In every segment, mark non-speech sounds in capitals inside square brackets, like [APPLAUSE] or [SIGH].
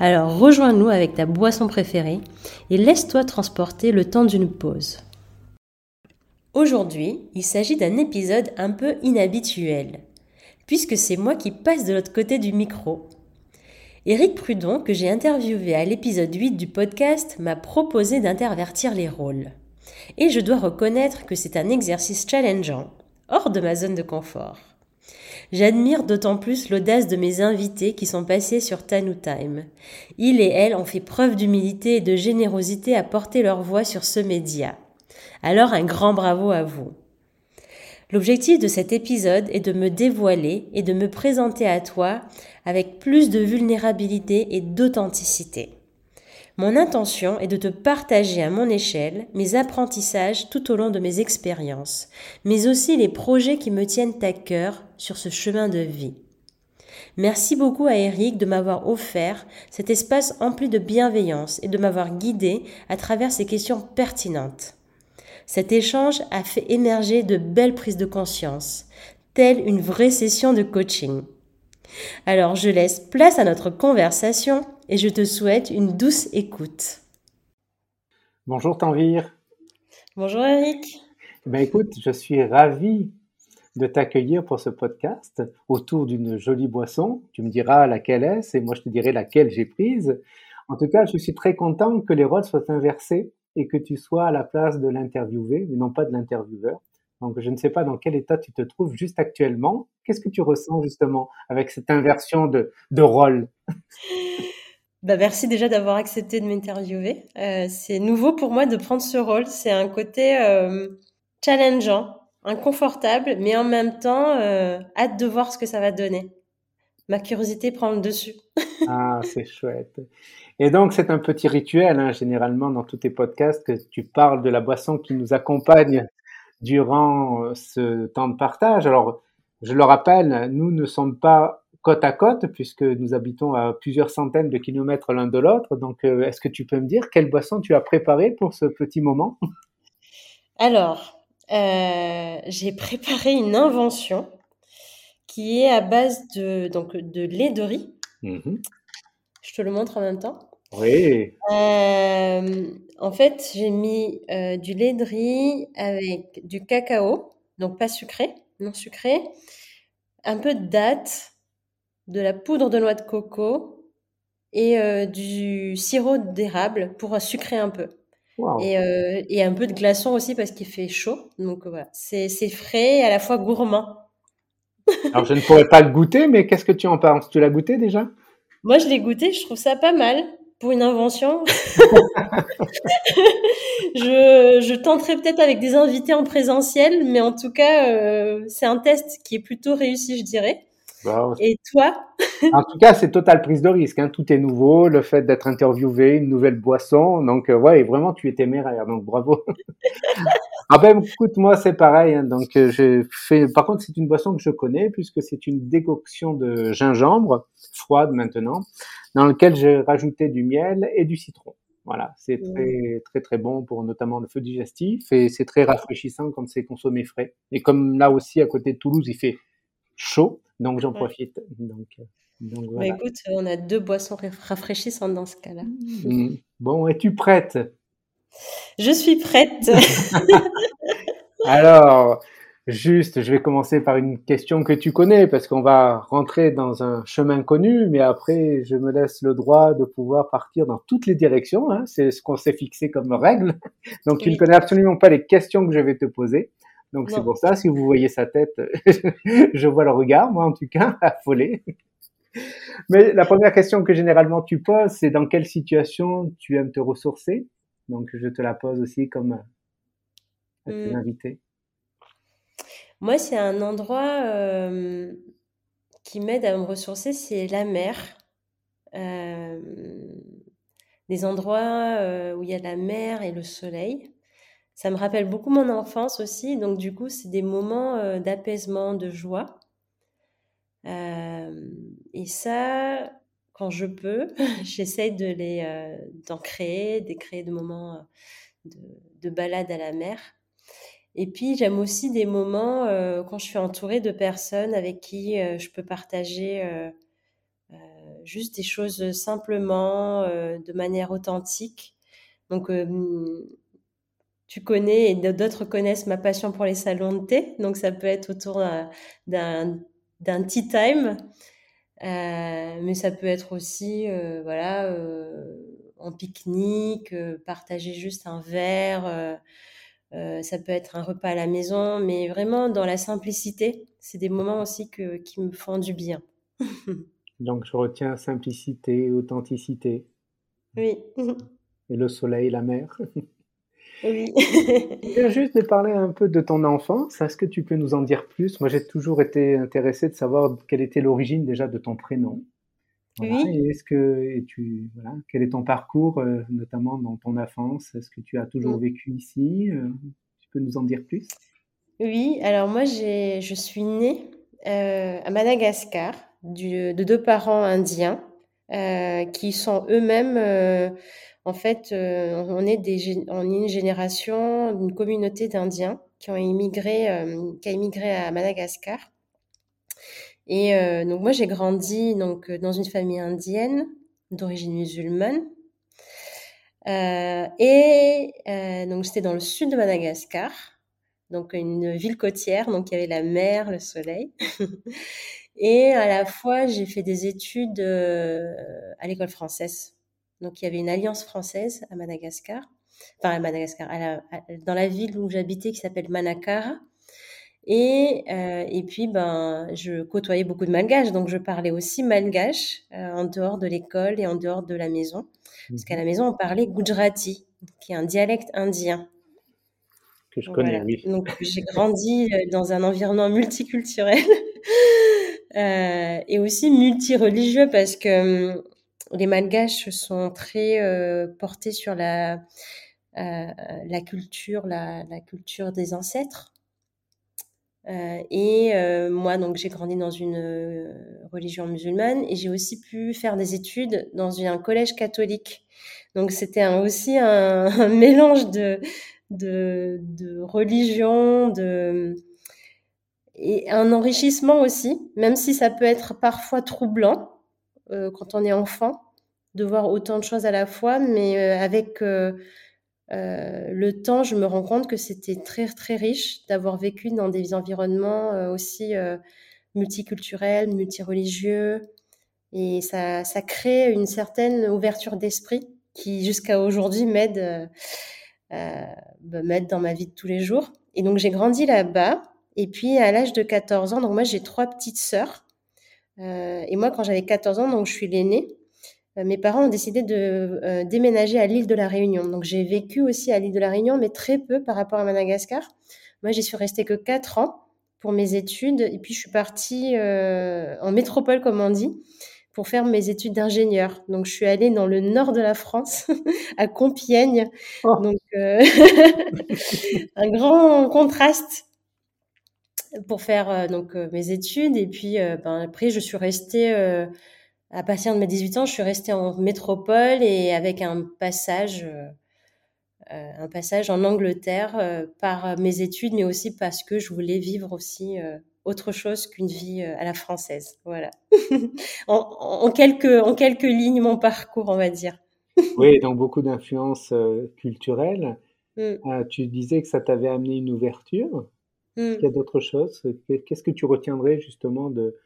Alors rejoins-nous avec ta boisson préférée et laisse-toi transporter le temps d'une pause. Aujourd'hui, il s'agit d'un épisode un peu inhabituel, puisque c'est moi qui passe de l'autre côté du micro. Éric Prudon, que j'ai interviewé à l'épisode 8 du podcast, m'a proposé d'intervertir les rôles. Et je dois reconnaître que c'est un exercice challengeant, hors de ma zone de confort. J'admire d'autant plus l'audace de mes invités qui sont passés sur Tanu Time. Ils et elles ont fait preuve d'humilité et de générosité à porter leur voix sur ce média. Alors un grand bravo à vous. L'objectif de cet épisode est de me dévoiler et de me présenter à toi avec plus de vulnérabilité et d'authenticité. Mon intention est de te partager à mon échelle mes apprentissages tout au long de mes expériences, mais aussi les projets qui me tiennent à cœur sur ce chemin de vie. Merci beaucoup à Eric de m'avoir offert cet espace empli de bienveillance et de m'avoir guidé à travers ces questions pertinentes. Cet échange a fait émerger de belles prises de conscience, telle une vraie session de coaching. Alors je laisse place à notre conversation et je te souhaite une douce écoute. Bonjour Tanvir. Bonjour Eric. Ben écoute, je suis ravi de t'accueillir pour ce podcast autour d'une jolie boisson. Tu me diras laquelle est et moi je te dirai laquelle j'ai prise. En tout cas, je suis très content que les rôles soient inversés et que tu sois à la place de l'interviewé, mais non pas de l'intervieweur. Donc, je ne sais pas dans quel état tu te trouves juste actuellement. Qu'est-ce que tu ressens justement avec cette inversion de, de rôle? [LAUGHS] bah merci déjà d'avoir accepté de m'interviewer. Euh, c'est nouveau pour moi de prendre ce rôle. C'est un côté euh, challengeant, inconfortable, mais en même temps, euh, hâte de voir ce que ça va donner. Ma curiosité prend le dessus. [LAUGHS] ah, c'est chouette. Et donc, c'est un petit rituel, hein, généralement, dans tous tes podcasts, que tu parles de la boisson qui nous accompagne durant ce temps de partage. Alors, je le rappelle, nous ne sommes pas côte à côte puisque nous habitons à plusieurs centaines de kilomètres l'un de l'autre. Donc, euh, est-ce que tu peux me dire quelle boisson tu as préparée pour ce petit moment? Alors, euh, j'ai préparé une invention qui est à base de, donc, de lait de riz. Mmh je te le montre en même temps. Oui. Euh, en fait, j'ai mis euh, du lait de riz avec du cacao, donc pas sucré, non sucré, un peu de date, de la poudre de noix de coco et euh, du sirop d'érable pour sucrer un peu. Et, et, un peu de glaçon aussi parce qu'il fait chaud. Donc voilà, c'est frais et à la fois gourmand. [LAUGHS] Alors je ne pourrais pas le goûter, mais qu'est-ce que tu en penses? Tu l'as goûté déjà? Moi je l'ai goûté, je trouve ça pas mal pour une invention. [LAUGHS] je, je, tenterai peut-être avec des invités en présentiel, mais en tout cas, euh, c'est un test qui est plutôt réussi, je dirais. Et toi? En tout cas, c'est totale prise de risque. Hein. Tout est nouveau, le fait d'être interviewé, une nouvelle boisson. Donc, euh, ouais, vraiment, tu es téméraire. Donc, bravo. [LAUGHS] ah ben, écoute, moi, c'est pareil. Hein. Donc, euh, j'ai fait. Par contre, c'est une boisson que je connais puisque c'est une décoction de gingembre froide maintenant dans lequel j'ai rajouté du miel et du citron. Voilà, c'est mmh. très très très bon pour notamment le feu digestif et c'est très rafraîchissant quand c'est consommé frais. Et comme là aussi à côté de Toulouse, il fait chaud, donc j'en profite. Donc, euh, bah, voilà. écoute, on a deux boissons rafraîchissantes dans ce cas-là. Mmh. Bon, es-tu prête? Je suis prête. [LAUGHS] Alors, Juste, je vais commencer par une question que tu connais parce qu'on va rentrer dans un chemin connu, mais après, je me laisse le droit de pouvoir partir dans toutes les directions. Hein. C'est ce qu'on s'est fixé comme règle. Donc, tu ne connais absolument pas les questions que je vais te poser. Donc, c'est pour ça, si vous voyez sa tête, [LAUGHS] je vois le regard, moi en tout cas, [LAUGHS] affolé. Mais la première question que généralement tu poses, c'est dans quelle situation tu aimes te ressourcer? Donc, je te la pose aussi comme à tes mmh. invités. Moi, c'est un endroit, qui m'aide à me ressourcer, c'est la mer. des endroits où il y a la mer et le soleil. Ça me rappelle beaucoup mon enfance aussi, donc du coup, c'est des moments d'apaisement, de joie. et ça, quand je peux, [LAUGHS] j'essaye de les d'en créer, de créer de moments de, de balade à la mer. Et puis, j'aime aussi des moments quand je suis entourée de personnes avec qui je peux partager juste des choses simplement, de manière authentique. Donc, tu connais et d'autres connaissent ma passion pour les salons de thé. Donc, ça peut être autour d'un tea time. mais ça peut être aussi, voilà, en pique-nique, partager juste un verre. ça peut être un repas à la maison, mais vraiment dans la simplicité. C'est des moments aussi qui me font du bien. [LAUGHS] Donc je retiens simplicité, authenticité. Oui. Et le soleil, la mer. [LAUGHS] Oui. je viens juste de parler un peu de ton enfance. Est-ce que tu peux nous en dire plus? Moi, j'ai toujours été intéressé de savoir quelle était l'origine déjà de ton prénom. oui. Et est-ce que et tu voilà, quel est ton parcours, euh, notamment dans ton enfance? Est-ce que tu as toujours mm. vécu ici? Euh, Tu peux nous en dire plus? Oui. Alors moi, j'ai, je suis née euh, à Madagascar de deux parents indiens euh, qui sont eux-mêmes, euh, en fait, euh, on est une génération, une communauté d'Indiens qui ont immigré, qui a immigré à Madagascar. Et donc moi j'ai grandi donc dans une famille indienne d'origine musulmane. et donc j'étais dans le sud de Madagascar, donc une ville côtière, donc il y avait la mer, le soleil. [LAUGHS] Et à la fois, j'ai fait des études euh, à l'école française. Donc, il y avait une alliance française à Madagascar, enfin à Madagascar, dans la ville où j'habitais qui s'appelle Manakara. Et, euh, et puis, ben, je côtoyais beaucoup de malgaches, donc je parlais aussi malgache euh, en dehors de l'école et en dehors de la maison. Parce qu'à la mmh maison, on parlait Gujarati, qui est un dialecte indien. Que je connais, oui. Donc, j'ai grandi dans un environnement multiculturel. [LAUGHS] Euh, et aussi multireligieux parce que hum, les Malgaches sont très euh, portés sur la, euh, la culture, la, culture des ancêtres. et moi, donc, j'ai grandi dans une religion musulmane et j'ai aussi pu faire des études dans un collège catholique. Donc, c'était aussi un, [LAUGHS] un, mélange de, de, de religion, de, et un enrichissement aussi, même si ça peut être parfois troublant euh, quand on est enfant de voir autant de choses à la fois, mais euh, avec euh, le temps, je me rends compte que c'était très très riche d'avoir vécu dans des environnements aussi multiculturels, multireligieux, et ça, ça crée une certaine ouverture d'esprit qui jusqu'à aujourd'hui m'aide m'aide dans ma vie de tous les jours. Et donc j'ai grandi là-bas. Et puis à l'âge de 14 ans, donc moi j'ai trois petites sœurs. Euh, et moi quand j'avais 14 ans, donc je suis l'aînée, euh, mes parents ont décidé de euh, déménager à l'île de la Réunion. Donc j'ai vécu aussi à l'île de la Réunion, mais très peu par rapport à Madagascar. Moi j'y suis restée que 4 ans pour mes études. Et puis je suis partie en métropole, comme on dit pour faire mes études d'ingénieur. Donc, je suis allée dans le nord de la France, [LAUGHS] à Compiègne. Oh. Donc, [LAUGHS] un grand contraste pour faire euh, donc euh, mes études. Et puis euh, ben, après je suis restée à partir de mes 18 ans je suis restée en métropole et avec un passage un passage en Angleterre par mes études mais aussi parce que je voulais vivre aussi autre chose qu'une vie à la française. Voilà. [LAUGHS] En, quelques en quelques lignes mon parcours on va dire. [LAUGHS] Oui donc beaucoup d'influences culturelles. Mmh. tu disais que ça t'avait amené une ouverture est-ce qu'il y a d'autres choses? Qu'est-ce que tu retiendrais justement de,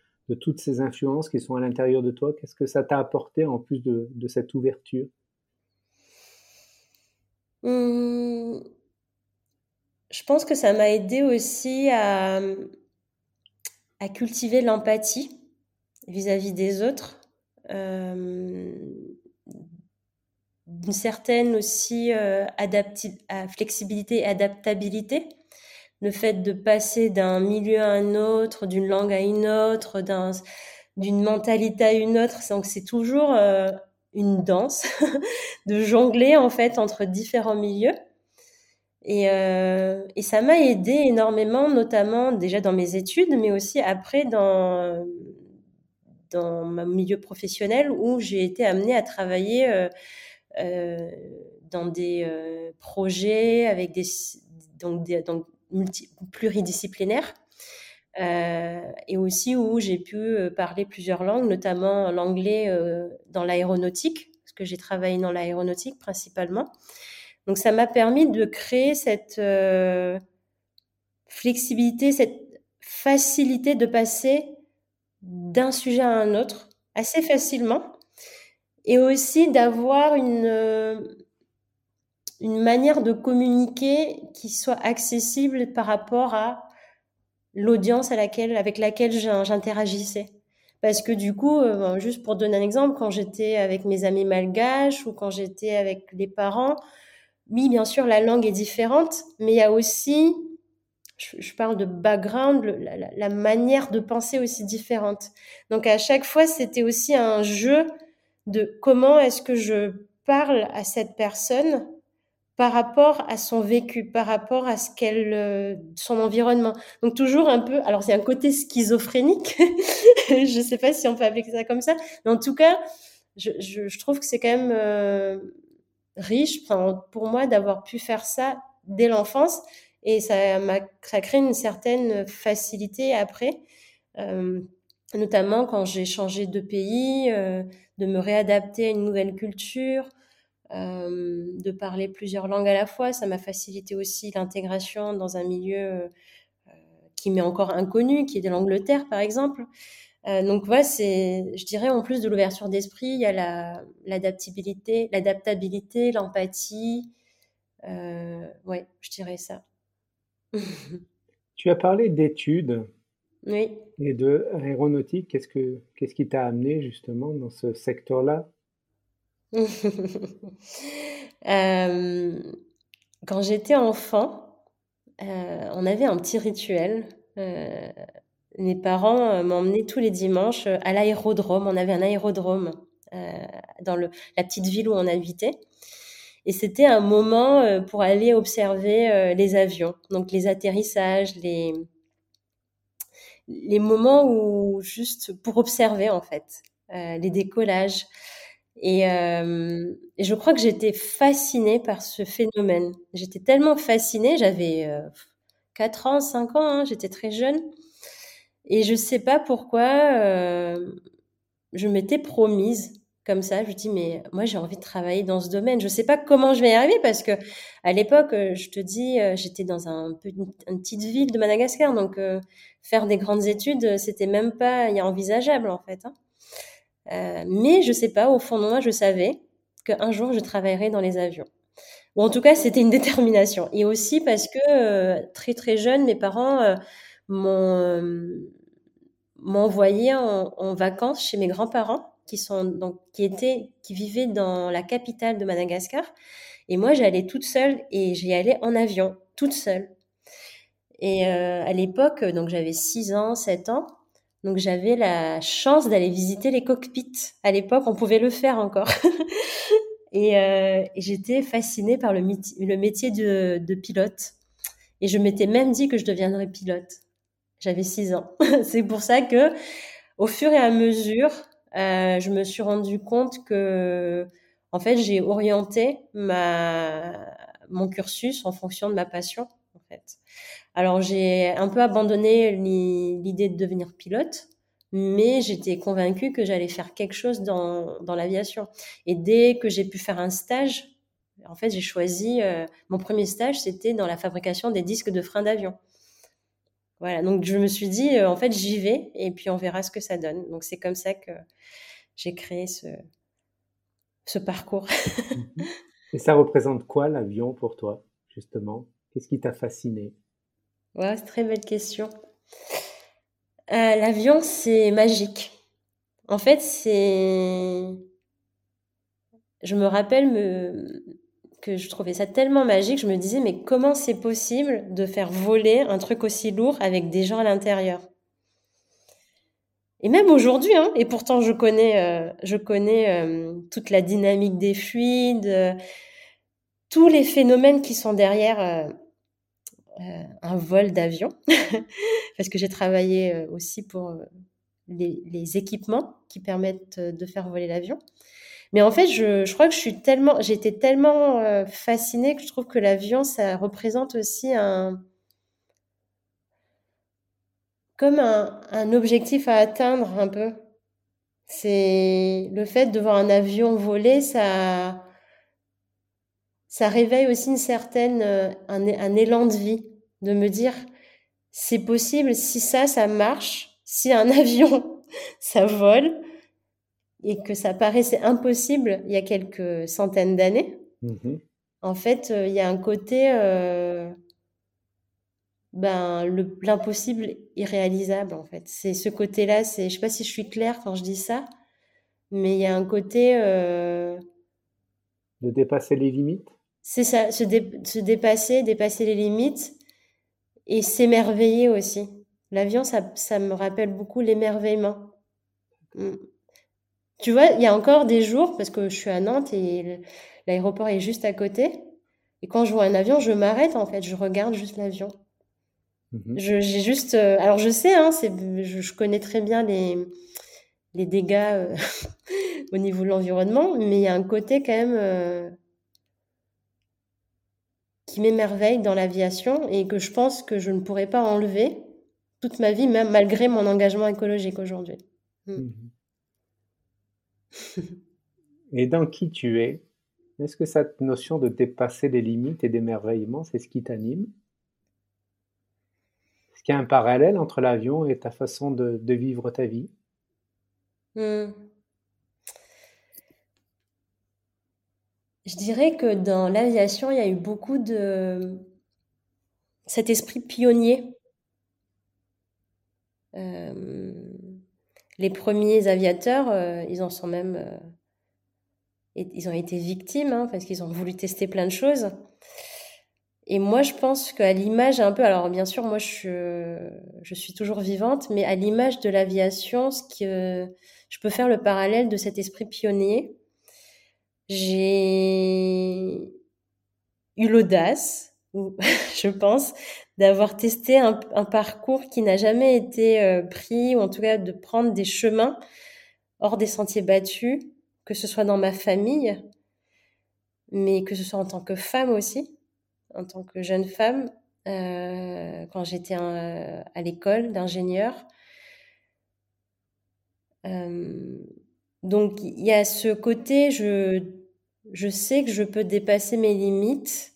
toutes ces influences qui sont à l'intérieur de toi? Qu'est-ce que ça t'a apporté en plus de, cette ouverture? Mmh. Je pense que ça m'a aidé aussi à, à cultiver l'empathie vis-à-vis des autres. Euh, une certaine aussi euh, flexibilité et adaptabilité le fait de passer d'un milieu à un autre, d'une langue à une autre, d'une mentalité à une autre. Donc c'est toujours euh, une danse, [LAUGHS] de jongler en fait entre différents milieux. Et, euh, et ça m'a aidé énormément, notamment déjà dans mes études, mais aussi après dans, dans mon milieu professionnel où j'ai été amenée à travailler euh, dans des projets avec des, des, donc multi, pluridisciplinaires. Euh, et aussi où j'ai pu euh, parler plusieurs langues, notamment l'anglais euh, dans l'aéronautique, parce que j'ai travaillé dans l'aéronautique principalement. Donc ça m'a permis de créer cette flexibilité, cette facilité de passer d'un sujet à un autre assez facilement et aussi d'avoir une, une manière de communiquer qui soit accessible par rapport à l'audience à laquelle, avec laquelle j'interagissais. Parce que du coup, euh, juste pour donner un exemple, quand j'étais avec mes amis malgaches ou quand j'étais avec les parents, oui, bien sûr, la langue est différente, mais il y a aussi, je, parle de background, la, manière de penser aussi différente. Donc à chaque fois, c'était aussi un jeu de comment est-ce que je parle à cette personne par rapport à son vécu, par rapport à ce qu'elle, euh, son environnement. Donc toujours un peu, alors c'est un côté schizophrénique, [LAUGHS] je ne sais pas si on peut appeler ça comme ça, mais en tout cas, je, trouve que c'est quand même euh, riche pour moi d'avoir pu faire ça dès l'enfance et ça m'a ça crée une certaine facilité après, euh, notamment quand j'ai changé de pays, de me réadapter à une nouvelle culture. Euh, de parler plusieurs langues à la fois. Ça m'a facilité aussi l'intégration dans un milieu euh, qui m'est encore inconnu, qui est de l'Angleterre, par exemple. Euh, donc voilà, c'est, je dirais, en plus de l'ouverture d'esprit, il y a la, l'adaptabilité, l'adaptabilité, l'empathie. Euh, ouais, je dirais ça. [LAUGHS] tu as parlé d'études. Oui. Et de aéronautique. Qu'est-ce que, qu'est-ce qui t'a amené justement dans ce secteur-là? [LAUGHS] euh, quand j'étais enfant, euh, on avait un petit rituel. Euh, mes parents m'emmenaient tous les dimanches à l'aérodrome. On avait un aérodrome dans la petite ville où on habitait. Et c'était un moment pour aller observer les avions, donc les atterrissages, les moments où juste pour observer en fait, les décollages. Et, euh, je crois que j'étais fascinée par ce phénomène. J'étais tellement fascinée, j'avais euh, 4 ans, 5 ans, hein, j'étais très jeune. Et je sais pas pourquoi euh, je m'étais promise comme ça. Je me dis, mais moi j'ai envie de travailler dans ce domaine. Je sais pas comment je vais y arriver parce que à l'époque, euh, je te dis, euh, j'étais dans un, une, une, petite ville de Madagascar. Donc euh, faire des grandes études, c'était même pas envisageable en fait. Hein. Euh, mais je sais pas, au fond de moi, je savais qu'un jour je travaillerais dans les avions. Ou en tout cas, c'était une [LAUGHS] détermination. Et aussi parce que euh, très très jeune, mes parents euh, m'ont envoyé en, vacances chez mes grands-parents qui qui qui vivaient dans la capitale de Madagascar. Et moi, j'allais toute seule et j'y allais en avion, toute seule. Et euh, à l'époque, donc j'avais 6 ans, 7 ans. Donc j'avais la chance d'aller visiter les cockpits. À l'époque, on pouvait le faire encore. [LAUGHS] et, euh, j'étais fascinée par le, métier de, pilote. Et je m'étais même dit que je deviendrais pilote. J'avais six ans. [LAUGHS] C'est pour ça que, au fur et à mesure, euh, je me suis rendu compte que, en fait, j'ai orienté ma, mon cursus en fonction de ma passion, en fait. Alors j'ai un peu abandonné l'idée de devenir pilote, mais j'étais convaincue que j'allais faire quelque chose dans, dans l'aviation. Et dès que j'ai pu faire un stage, en fait, j'ai choisi, euh, mon premier stage, c'était dans la fabrication des disques de frein d'avion. Voilà, donc je me suis dit, euh, en fait, j'y vais et puis on verra ce que ça donne. Donc c'est comme ça que j'ai créé ce, ce parcours. [LAUGHS] et ça représente quoi l'avion pour toi, justement? Qu'est-ce qui t'a fasciné? Ouais, c'est très belle question. Euh, L'avion, c'est magique. En fait, c'est. Je me rappelle que je trouvais ça tellement magique, je me disais, mais comment c'est possible de faire voler un truc aussi lourd avec des gens à l'intérieur? Et même aujourd'hui, hein, et pourtant je connais, je connais toute la dynamique des fluides, tous les phénomènes qui sont derrière un vol d'avion, [LAUGHS] parce que j'ai travaillé aussi pour les, équipements qui permettent de faire voler l'avion. Mais en fait, je, je, crois que je suis tellement, j'étais tellement euh, fascinée que je trouve que l'avion, ça représente aussi un, comme un, un objectif à atteindre un peu. C'est le fait de voir un avion voler, ça, ça réveille aussi une certaine, euh, un, un élan de vie, de me dire, c'est possible, si ça, ça marche, si un [LAUGHS] avion, ça vole, et que ça paraissait impossible il y a quelques centaines d'années, mmh en fait, euh, il y a un côté, euh, ben, l'impossible irréalisable, en fait. C'est ce côté-là, c'est, je sais pas si je suis claire quand je dis ça, mais il y a un côté... Euh, de dépasser les limites? C'est ça, se, se, dépasser, dépasser les limites et s'émerveiller aussi. L'avion, ça, ça me rappelle beaucoup l'émerveillement. Mmh. Tu vois, il y a encore des jours, parce que je suis à Nantes et l'aéroport est juste à côté, et quand je vois un avion, je m'arrête en fait, je regarde juste l'avion. Mmh j'ai juste. Euh, alors je sais, hein, je, je, connais très bien les, les dégâts euh, [LAUGHS] au niveau de l'environnement, mais il y a un côté quand même euh, qui m'émerveille dans l'aviation et que je pense que je ne pourrais pas enlever toute ma vie, même malgré mon engagement écologique aujourd'hui. Mmh. Mmh et dans qui tu es, est-ce que cette notion de dépasser les limites et d'émerveillement, c'est ce qui t'anime? Est-ce qu'il y a un parallèle entre l'avion et ta façon de, vivre ta vie? Mmh. Je dirais que dans l'aviation, il y a eu beaucoup de cet esprit pionnier. Euh, les premiers aviateurs, euh, ils en sont même. Euh, ils ont été victimes hein, parce qu'ils ont voulu tester plein de choses. Et moi, je pense qu'à l'image un peu, alors bien sûr, moi, je, suis toujours vivante, mais à l'image de l'aviation, ce je peux faire le parallèle de cet esprit pionnier. J'ai eu l'audace, [LAUGHS] je pense, d'avoir testé un, parcours qui n'a jamais été euh, pris, ou en tout cas de prendre des chemins hors des sentiers battus, que ce soit dans ma famille, mais que ce soit en tant que femme aussi, en tant que jeune femme, euh, quand j'étais à l'école d'ingénieur. Euh, donc il y a ce côté, je, je sais que je peux dépasser mes limites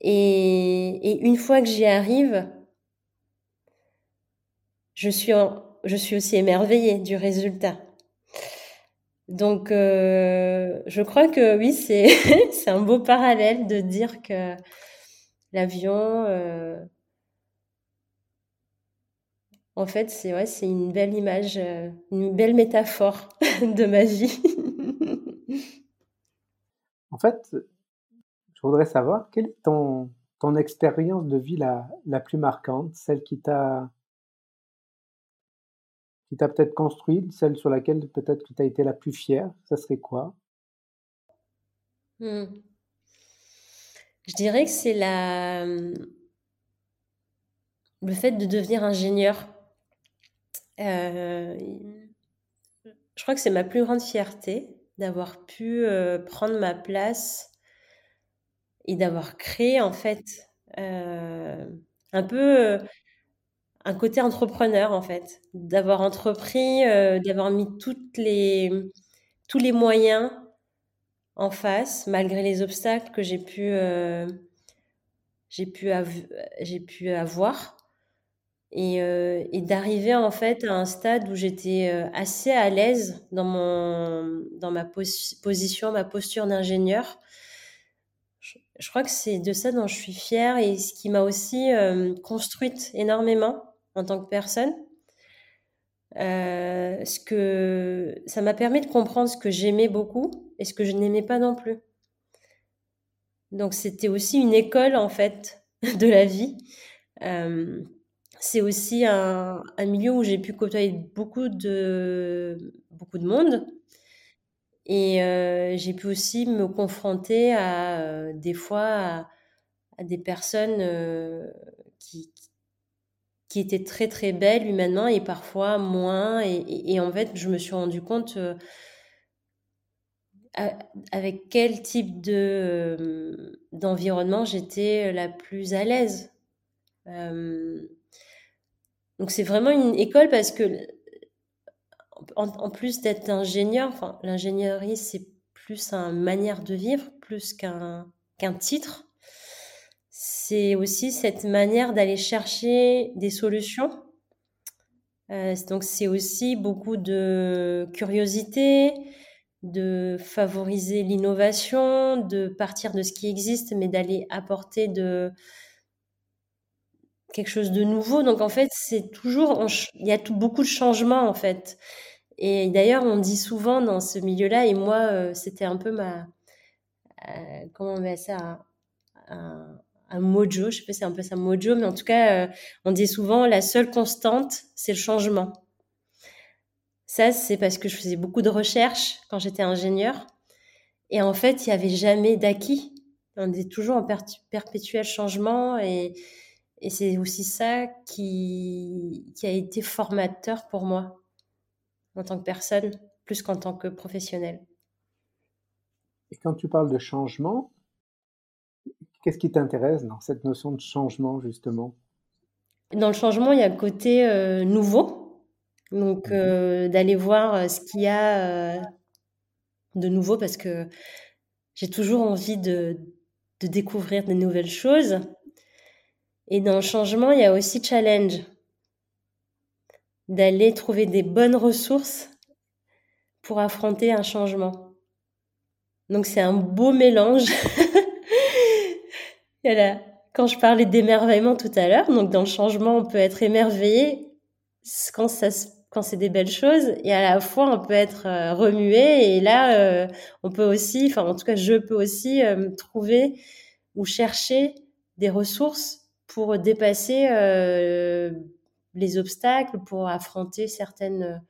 et, une fois que j'y arrive, je suis, aussi émerveillée du résultat. Donc, euh, je crois que oui, c'est [LAUGHS] un beau parallèle de dire que l'avion, euh, en fait, c'est une belle image, euh, une belle métaphore [LAUGHS] de ma vie. En fait, je voudrais savoir quelle est ton, ton expérience de vie la, la plus marquante, celle qui t'a qui t'a peut-être construite, celle sur laquelle peut-être que tu as été la plus fière, ça serait quoi? Mmh. Je dirais que c'est la le fait de devenir ingénieur. Euh, je crois que c'est ma plus grande fierté d'avoir pu prendre ma place et d'avoir créé en fait euh, un peu euh, un côté entrepreneur en fait, d'avoir entrepris, euh, d'avoir mis tous les moyens en face malgré les obstacles que j'ai pu avoir et, et d'arriver en fait à un stade où j'étais assez à l'aise dans, mon, dans ma position, ma posture d'ingénieur je crois que c'est de ça dont je suis fière et ce qui m'a aussi euh, construite énormément en tant que personne. Euh, ce que ça m'a permis de comprendre ce que j'aimais beaucoup et ce que je n'aimais pas non plus. Donc c'était aussi une école en fait [LAUGHS] de la vie. Euh, c'est aussi un, milieu où j'ai pu côtoyer beaucoup de, beaucoup de monde. Et euh, j'ai pu aussi me confronter à euh, des fois à, des personnes euh, qui, qui étaient très très belles humainement et parfois moins. Et, en fait, je me suis rendu compte avec quel type de d'environnement j'étais la plus à l'aise. Donc c'est vraiment une école parce que en, plus d'être ingénieur, enfin, l'ingénierie, c'est plus une manière de vivre, plus qu'un titre. C'est aussi cette manière d'aller chercher des solutions. Euh, donc, c'est aussi beaucoup de curiosité, de favoriser l'innovation, de partir de ce qui existe, mais d'aller apporter de quelque chose de nouveau. Donc, en fait, c'est toujours, il y a tout, beaucoup de changements, en fait. Et d'ailleurs, on dit souvent dans ce milieu-là, et moi, euh, c'était un peu ma, euh, comment on met ça, un, mojo, je sais pas si c'est un peu ça mojo, mais en tout cas, euh, on dit souvent la seule constante, c'est le changement. Ça, c'est parce que je faisais beaucoup de recherches quand j'étais ingénieur. Et en fait, il n'y avait jamais d'acquis. On est toujours en perpétuel changement et, et c'est aussi ça qui, qui a été formateur pour moi en tant que personne, plus qu'en tant que professionnel. Et quand tu parles de changement, qu'est-ce qui t'intéresse dans cette notion de changement, justement? Dans le changement, il y a le côté euh, nouveau. Donc, mhm. euh, d'aller voir euh, ce qu'il y a de nouveau, parce que j'ai toujours envie de, de découvrir de nouvelles choses. Et dans le changement, il y a aussi challenge d'aller trouver des bonnes ressources pour affronter un changement. Donc c'est un beau mélange. [LAUGHS] voilà. Quand je parlais d'émerveillement tout à l'heure, donc dans le changement, on peut être émerveillé quand ça quand c'est des belles choses et à la fois on peut être euh, remué et là euh, on peut aussi enfin en tout cas je peux aussi euh, trouver ou chercher des ressources pour dépasser les obstacles, pour affronter certaines,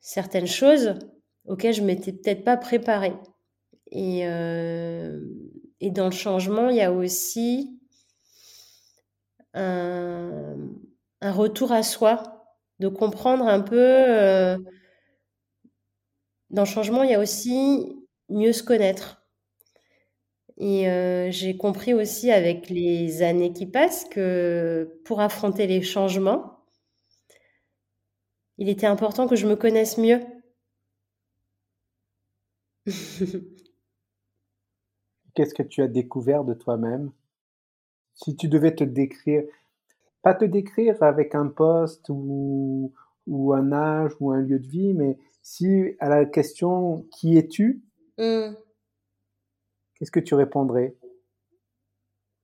certaines choses auxquelles je m'étais peut-être pas préparée. Et, euh, dans le changement, il y a aussi un, un retour à soi, de comprendre un peu. Euh, dans le changement, il y a aussi mieux se connaître. Et euh, j'ai compris aussi avec les années qui passent que pour affronter les changements, il était important que je me connaisse mieux. [LAUGHS] Qu'est-ce que tu as découvert de toi-même? Si tu devais te décrire, pas te décrire avec un poste ou, ou un âge ou un lieu de vie, mais si à la question qui es-tu, mmh qu'est-ce que tu répondrais?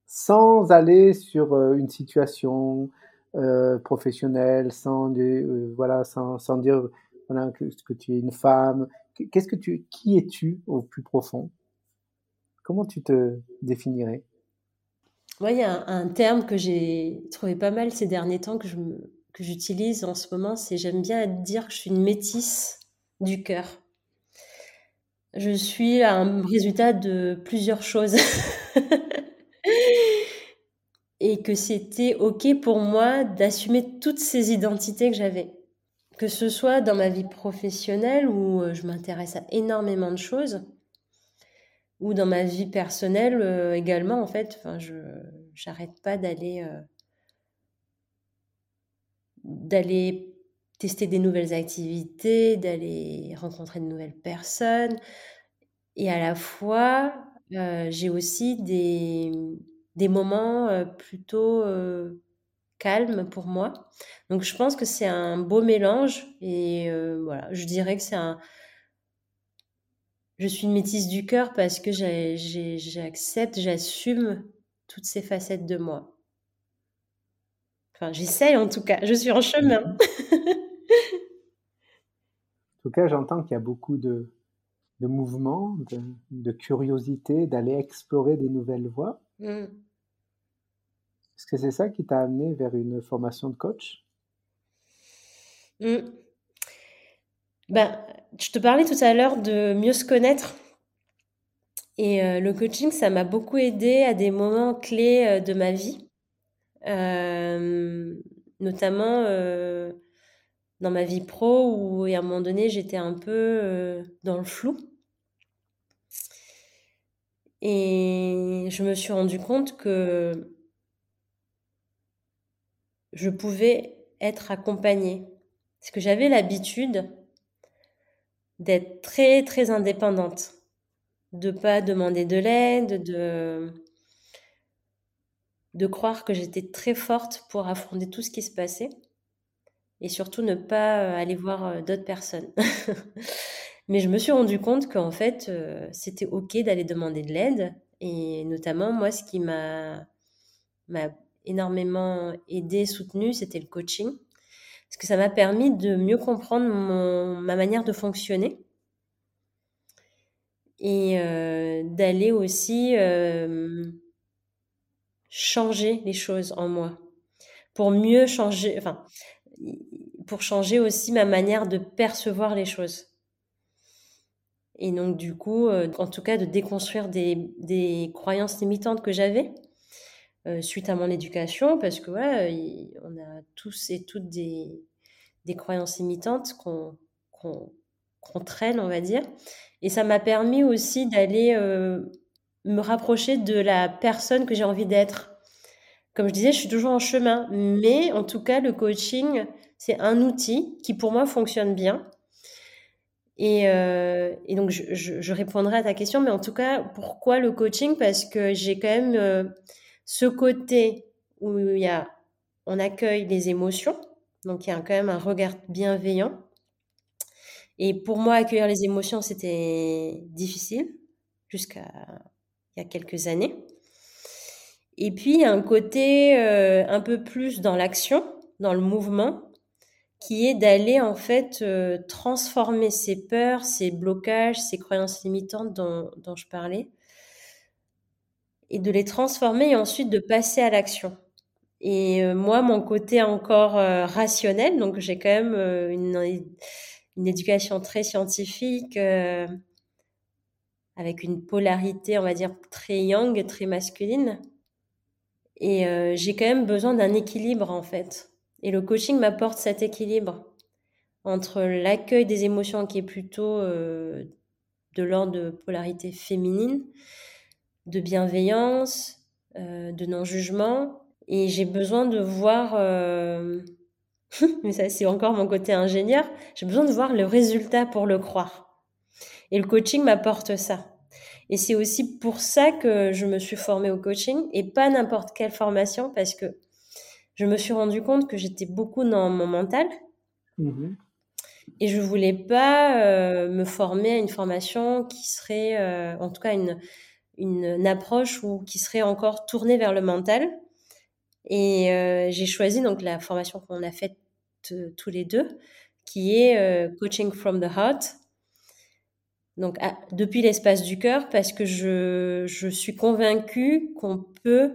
Sans aller sur euh, une situation euh, professionnelle, sans, euh, voilà, sans, dire voilà, que, que, tu es une femme. Qu'est-ce que tu, qui es-tu au plus profond? Comment tu te définirais? Moi, il y a un, terme que j'ai trouvé pas mal ces derniers temps que je que j'utilise en ce moment, c'est j'aime bien dire que je suis une métisse du cœur je suis un résultat de plusieurs choses. [LAUGHS] et que c'était OK pour moi d'assumer toutes ces identités que j'avais. Que ce soit dans ma vie professionnelle où euh, je m'intéresse à énormément de choses, ou dans ma vie personnelle euh, également, en fait. Enfin, je n'arrête pas d'aller euh, d'aller tester des nouvelles activités, d'aller rencontrer de nouvelles personnes. Et à la fois, euh, j'ai aussi des, des moments euh, plutôt euh, calmes pour moi. Donc je pense que c'est un beau mélange. Et voilà, je dirais que c'est un... Je suis une métisse du cœur parce que j'accepte, j'assume toutes ces facettes de moi. Enfin, j'essaye en tout cas, je suis en chemin. [LAUGHS] En tout cas, j'entends qu'il y a beaucoup de, de mouvement, de, curiosité, d'aller explorer des nouvelles voies. Mm. Est-ce que c'est ça qui t'a amené vers une formation de coach? Mmh. ben, Je te parlais tout à l'heure de mieux se connaître. Et euh, le coaching, ça m'a beaucoup aidé à des moments clés euh, de ma vie. Euh, notamment dans ma vie pro où à un moment donné j'étais un peu dans le flou. Et je me suis rendu compte que je pouvais être accompagnée. Parce que j'avais l'habitude d'être très très indépendante, de pas demander de l'aide, de de croire que j'étais très forte pour affronter tout ce qui se passait et surtout ne pas euh, aller voir euh, d'autres personnes. [LAUGHS] Mais je me suis rendu compte qu'en fait, euh, c'était OK d'aller demander de l'aide. Et notamment, moi, ce qui m'a énormément aidé, soutenu, c'était le coaching. Parce que ça m'a permis de mieux comprendre ma manière de fonctionner. Et d'aller aussi changer les choses en moi. Pour mieux changer, enfin, pour changer aussi ma manière de percevoir les choses. Et donc, du coup, euh, en tout cas, de déconstruire des, croyances limitantes que j'avais euh, suite à mon éducation, parce que ouais, on a tous et toutes des, croyances limitantes qu'on traîne, on va dire. Et ça m'a permis aussi d'aller euh, me rapprocher de la personne que j'ai envie d'être. Comme je disais, je suis toujours en chemin, mais en tout cas, le coaching, c'est un outil qui pour moi fonctionne bien. Et, euh, donc, je, répondrai à ta question, mais en tout cas, pourquoi le coaching? Parce que j'ai quand même euh, ce côté où il y a, on accueille les émotions, donc il y a quand même un regard bienveillant. Et pour moi, accueillir les émotions, c'était difficile jusqu'à il y a quelques années. Et puis, un côté euh, un peu plus dans l'action, dans le mouvement, qui est d'aller en fait euh, transformer ces peurs, ces blocages, ces croyances limitantes dont, je parlais, et de les transformer et ensuite de passer à l'action. Et euh, moi, mon côté encore rationnel, donc j'ai quand même une, une, éducation très scientifique, avec une polarité, on va dire, très yang, très masculine. Et j'ai quand même besoin d'un équilibre en fait et le coaching m'apporte cet équilibre entre l'accueil des émotions qui est plutôt euh, de l'ordre de polarité féminine, de bienveillance, euh, de non-jugement. Et j'ai besoin de voir, euh, [LAUGHS] mais ça c'est encore mon côté ingénieur, j'ai besoin de voir le résultat pour le croire. Et le coaching m'apporte ça. Et c'est aussi pour ça que je me suis formée au coaching et pas n'importe quelle formation parce que je me suis rendu compte que j'étais beaucoup dans mon mental. Mmh et je voulais pas euh, me former à une formation qui serait, euh, en tout cas, une, une, approche ou qui serait encore tournée vers le mental. Et euh, j'ai choisi donc la formation qu'on a faite tous les deux, qui est Coaching from the Heart. Donc, depuis l'espace du cœur, parce que je, suis convaincue qu'on peut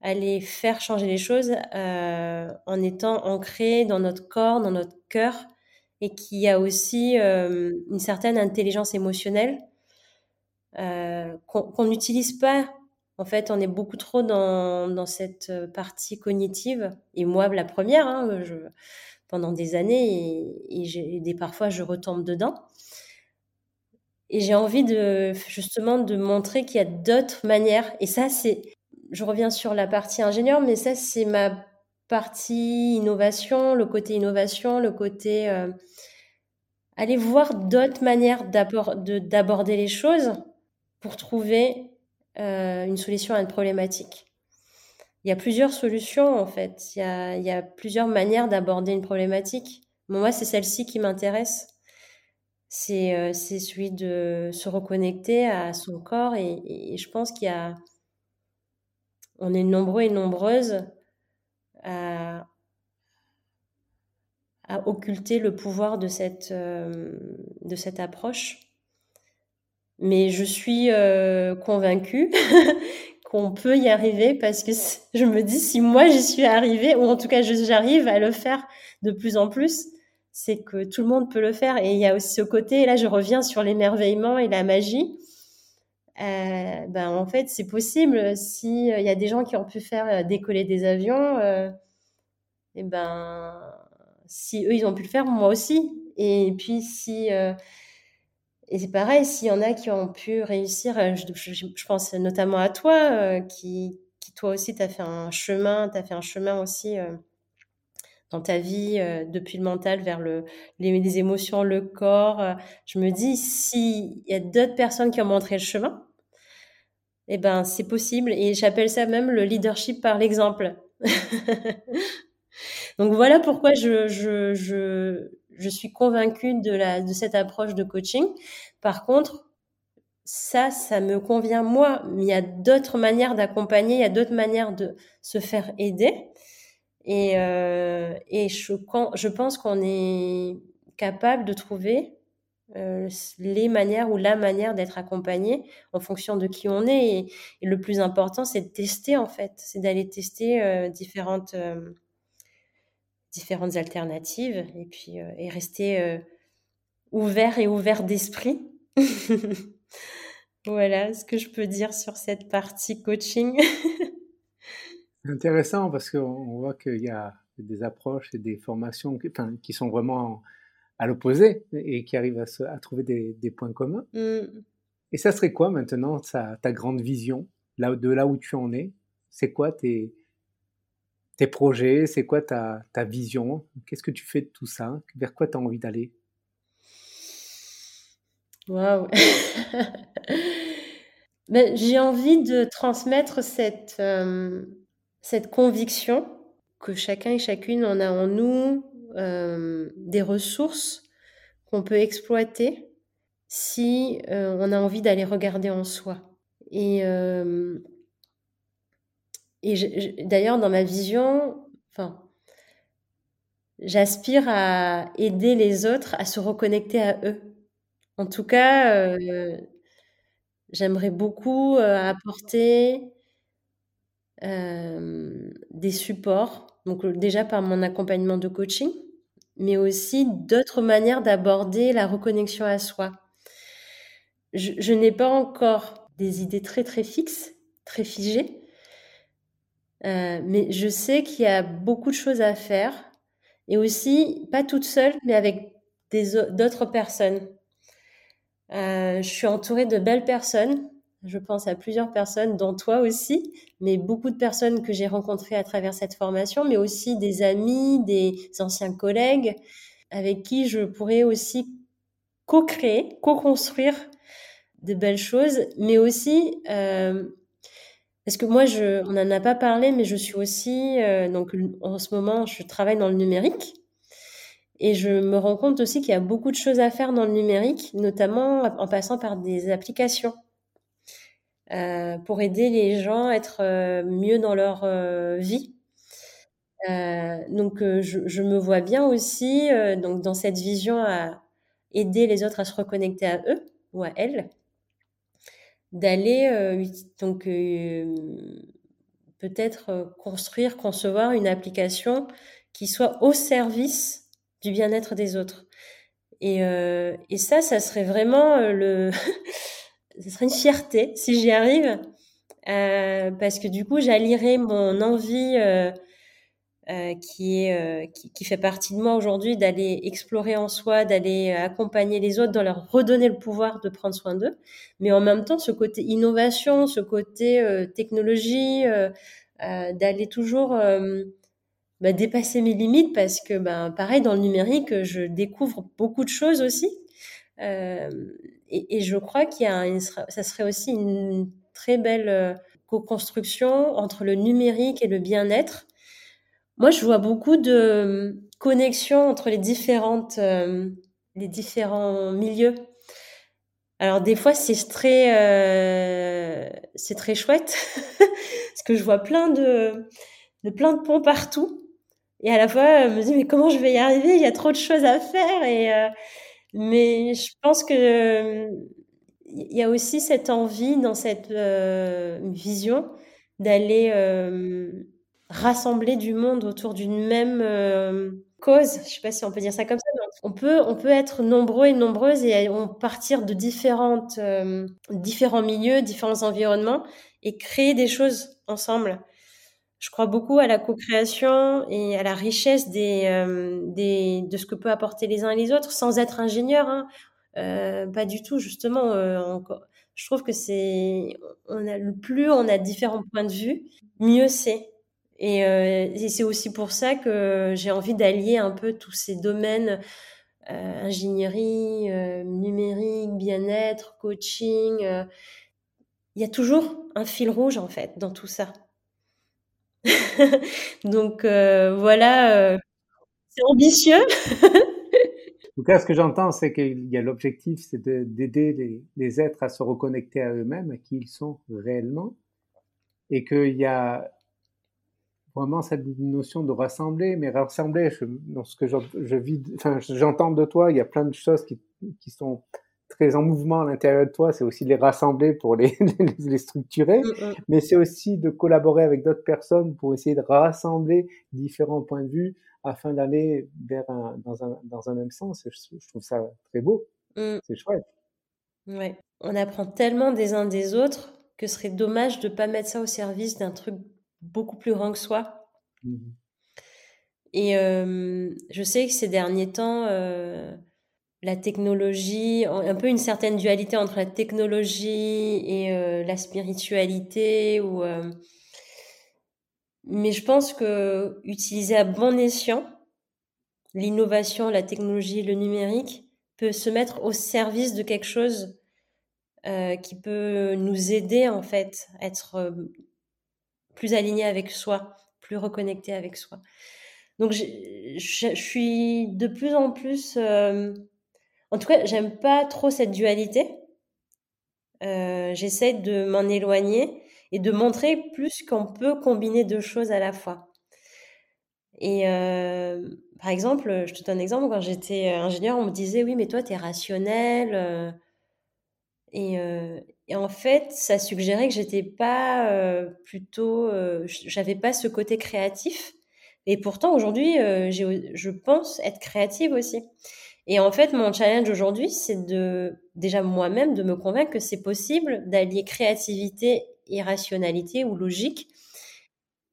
aller faire changer les choses euh, en étant ancré dans notre corps, dans notre cœur, et qui y a aussi euh, une certaine intelligence émotionnelle euh, qu'on n'utilise pas. En fait, on est beaucoup trop dans, cette partie cognitive. Et moi, la première, hein, pendant des années, et, parfois je retombe dedans. Et j'ai envie de justement de montrer qu'il y a d'autres manières. Et ça, c'est je reviens sur la partie ingénieur, mais ça, c'est ma partie innovation, le côté innovation, le côté euh, aller voir d'autres manières d'aborder les choses pour trouver euh, une solution à une problématique. Il y a plusieurs solutions en fait, il y a, il y a plusieurs manières d'aborder une problématique. moi, c'est celle-ci qui m'intéresse. C'est euh, celui de se reconnecter à son corps et, je pense qu'il y a est nombreux et nombreuses à, occulter le pouvoir de cette, euh, approche. Mais je suis euh, convaincue [LAUGHS] qu'on peut y arriver parce que je me dis si moi j'y suis arrivée ou en tout cas j'arrive à le faire de plus en plus, c'est que tout le monde peut le faire. Et il y a aussi ce côté là je reviens sur l'émerveillement et la magie. Euh, ben en fait c'est possible. Si il y a des gens qui ont pu faire décoller des avions et ben si eux ils ont pu le faire moi aussi. Et puis si et c'est pareil, s'il y en a qui ont pu réussir, euh, je, pense notamment à toi, euh, qui, qui, toi aussi, tu as fait un chemin, tu as fait un chemin aussi euh, dans ta vie, depuis le mental vers le, les, émotions, le corps. je me dis, s'il y a d'autres personnes qui ont montré le chemin, eh ben, c'est possible. Et j'appelle ça même le leadership par l'exemple. [LAUGHS] Donc voilà pourquoi je, je, je, je suis convaincue de, la, de cette approche de coaching. Par contre, ça, ça me convient moi, mais il y a d'autres manières d'accompagner, il y a d'autres manières de se faire aider. Et, euh, je, pense qu'on est capable de trouver euh, les manières ou la manière d'être accompagné en fonction de qui on est. Et, le plus important, c'est de tester en fait, c'est d'aller tester euh, différentes différentes alternatives et puis rester ouvert et ouvert d'esprit. [LAUGHS] voilà ce que je peux dire sur cette partie coaching. [LAUGHS] intéressant parce qu'on voit qu'il y a des approches et des formations qui, enfin, qui sont vraiment à l'opposé et qui arrivent à, à trouver des, des, points communs. Mmh. Et ça serait quoi maintenant ta, ta grande vision là, de là où tu en es? C'est quoi tes, tes projets, c'est quoi ta, ta vision? Qu'est-ce que tu fais de tout ça? Vers quoi tu as envie d'aller? Waouh! [LAUGHS] Ben, J'ai envie de transmettre cette, euh, cette conviction que chacun et chacune en a en nous euh, des ressources qu'on peut exploiter si euh, on a envie d'aller regarder en soi. Et et d'ailleurs, dans ma vision, j'aspire à aider les autres à se reconnecter à eux. En tout cas, euh, j'aimerais beaucoup euh, apporter euh, des supports, donc déjà par mon accompagnement de coaching, mais aussi d'autres manières d'aborder la reconnexion à soi. je n'ai pas encore des idées très très fixes, très figées, euh, mais je sais qu'il y a beaucoup de choses à faire et aussi, pas toute seule, mais avec d'autres personnes. Euh, je suis entourée de belles personnes. Je pense à plusieurs personnes, dont toi aussi, mais beaucoup de personnes que j'ai rencontrées à travers cette formation, mais aussi des amis, des anciens collègues avec qui je pourrais aussi co-créer, co-construire de belles choses, mais aussi euh, parce que moi, on n'en a pas parlé, mais je suis aussi, euh, donc en ce moment, je travaille dans le numérique. Et je me rends compte aussi qu'il y a beaucoup de choses à faire dans le numérique, notamment en passant par des applications, euh, pour aider les gens à être euh, mieux dans leur vie. donc, je, je, me vois bien aussi donc dans cette vision à aider les autres à se reconnecter à eux ou à elles d'aller euh, donc euh, peut-être euh, construire, concevoir une application qui soit au service du bien-être des autres. Et, et, ça, ça serait vraiment le, [LAUGHS] ça serait une fierté si j'y arrive, parce que du coup, j'allierais mon envie euh, qui, est, euh, qui, fait partie de moi aujourd'hui, d'aller explorer en soi, d'aller euh, accompagner les autres, de leur redonner le pouvoir de prendre soin d'eux. Mais en même temps, ce côté innovation, ce côté technologie, d'aller toujours bah, dépasser mes limites parce que, bah, pareil, dans le numérique, je découvre beaucoup de choses aussi. Et, je crois qu'il y a ça serait aussi une très belle co-construction entre le numérique et le bien-être moi, je vois beaucoup de euh, connexions entre les différentes, euh, les différents milieux. Alors des fois, c'est très, euh, c'est très chouette [LAUGHS] parce que je vois plein de, de plein de ponts partout. Et à la fois, je me dis mais comment je vais y arriver? Il y a trop de choses à faire. Et mais je pense que il y a aussi cette envie dans cette vision d'aller rassembler du monde autour d'une même cause. Je sais pas si on peut dire ça comme ça. on peut, on peut être nombreux et nombreuses et on partir de différentes, différents milieux, différents environnements et créer des choses ensemble. Je crois beaucoup à la co-création et à la richesse des, des, de ce que peut apporter les uns et les autres sans être ingénieur. Hein. Euh, pas du tout, justement. Euh, je trouve que c'est, on a, plus on a différents points de vue, mieux c'est. Et, euh, et c'est aussi pour ça que j'ai envie d'allier un peu tous ces domaines, ingénierie, numérique, bien-être, coaching. Il y a toujours un fil rouge en fait dans tout ça. [LAUGHS] Donc voilà, c'est ambitieux. En tout cas, ce que j'entends, c'est qu'il y a l'objectif, c'est d'aider les, êtres à se reconnecter à eux-mêmes, à qui ils sont réellement, et qu'il y a vraiment cette notion de rassembler, mais rassembler, je, dans ce que je, je vis, enfin, j'entends de toi, il y a plein de choses qui, qui sont très en mouvement à l'intérieur de toi, c'est aussi de les rassembler pour [LAUGHS] les, les structurer, mm, mm. mais c'est aussi de collaborer avec d'autres personnes pour essayer de rassembler différents points de vue afin d'aller vers un, dans, un, dans un même sens. Je, trouve ça très beau. Mm. C'est chouette. Ouais. On apprend tellement des uns des autres que ce serait dommage de ne pas mettre ça au service d'un truc beaucoup plus grand que soi. Mmh Et euh, je sais que ces derniers temps, euh, la technologie, un peu une certaine dualité entre la technologie et euh, la spiritualité ou mais je pense que utiliser à bon escient l'innovation, la technologie, le numérique peut se mettre au service de quelque chose euh, qui peut nous aider en fait à être euh, plus aligné avec soi, plus reconnecté avec soi. Donc je, suis de plus en plus, euh, en tout cas, j'aime pas trop cette dualité. Euh, J'essaie de m'en éloigner et de montrer plus qu'on peut combiner deux choses à la fois. Et euh, par exemple, je te donne un exemple, quand j'étais ingénieur, on me disait oui, mais toi, tu es rationnel. Euh, et, euh, en fait, ça suggérait que j'étais pas euh, plutôt, euh, j'avais pas ce côté créatif. Et pourtant, aujourd'hui, je pense être créative aussi. Et en fait, mon challenge aujourd'hui, c'est de déjà moi-même de me convaincre que c'est possible d'allier créativité irrationalité ou logique.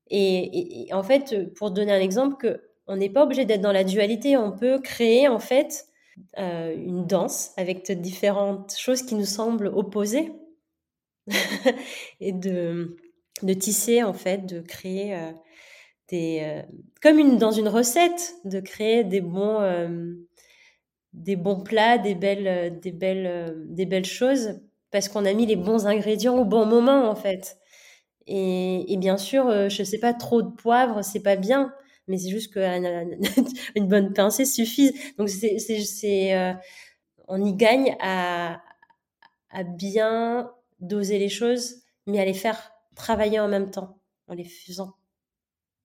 Et, en fait, pour donner un exemple, que on n'est pas obligé d'être dans la dualité, on peut créer en fait euh, une danse avec différentes choses qui nous semblent opposées [LAUGHS] et de, de tisser en fait, de créer euh, des euh, comme une dans une recette, de créer des bons des bons plats, des belles des belles des belles choses parce qu'on a mis les bons ingrédients au bon moment en fait. Et, bien sûr, euh, je sais pas, trop de poivre, c'est pas bien, mais c'est juste qu'une [LAUGHS] bonne pincée suffit. Donc c'est, euh, on y gagne à, à bien doser les choses, mais à les faire travailler en même temps, en les faisant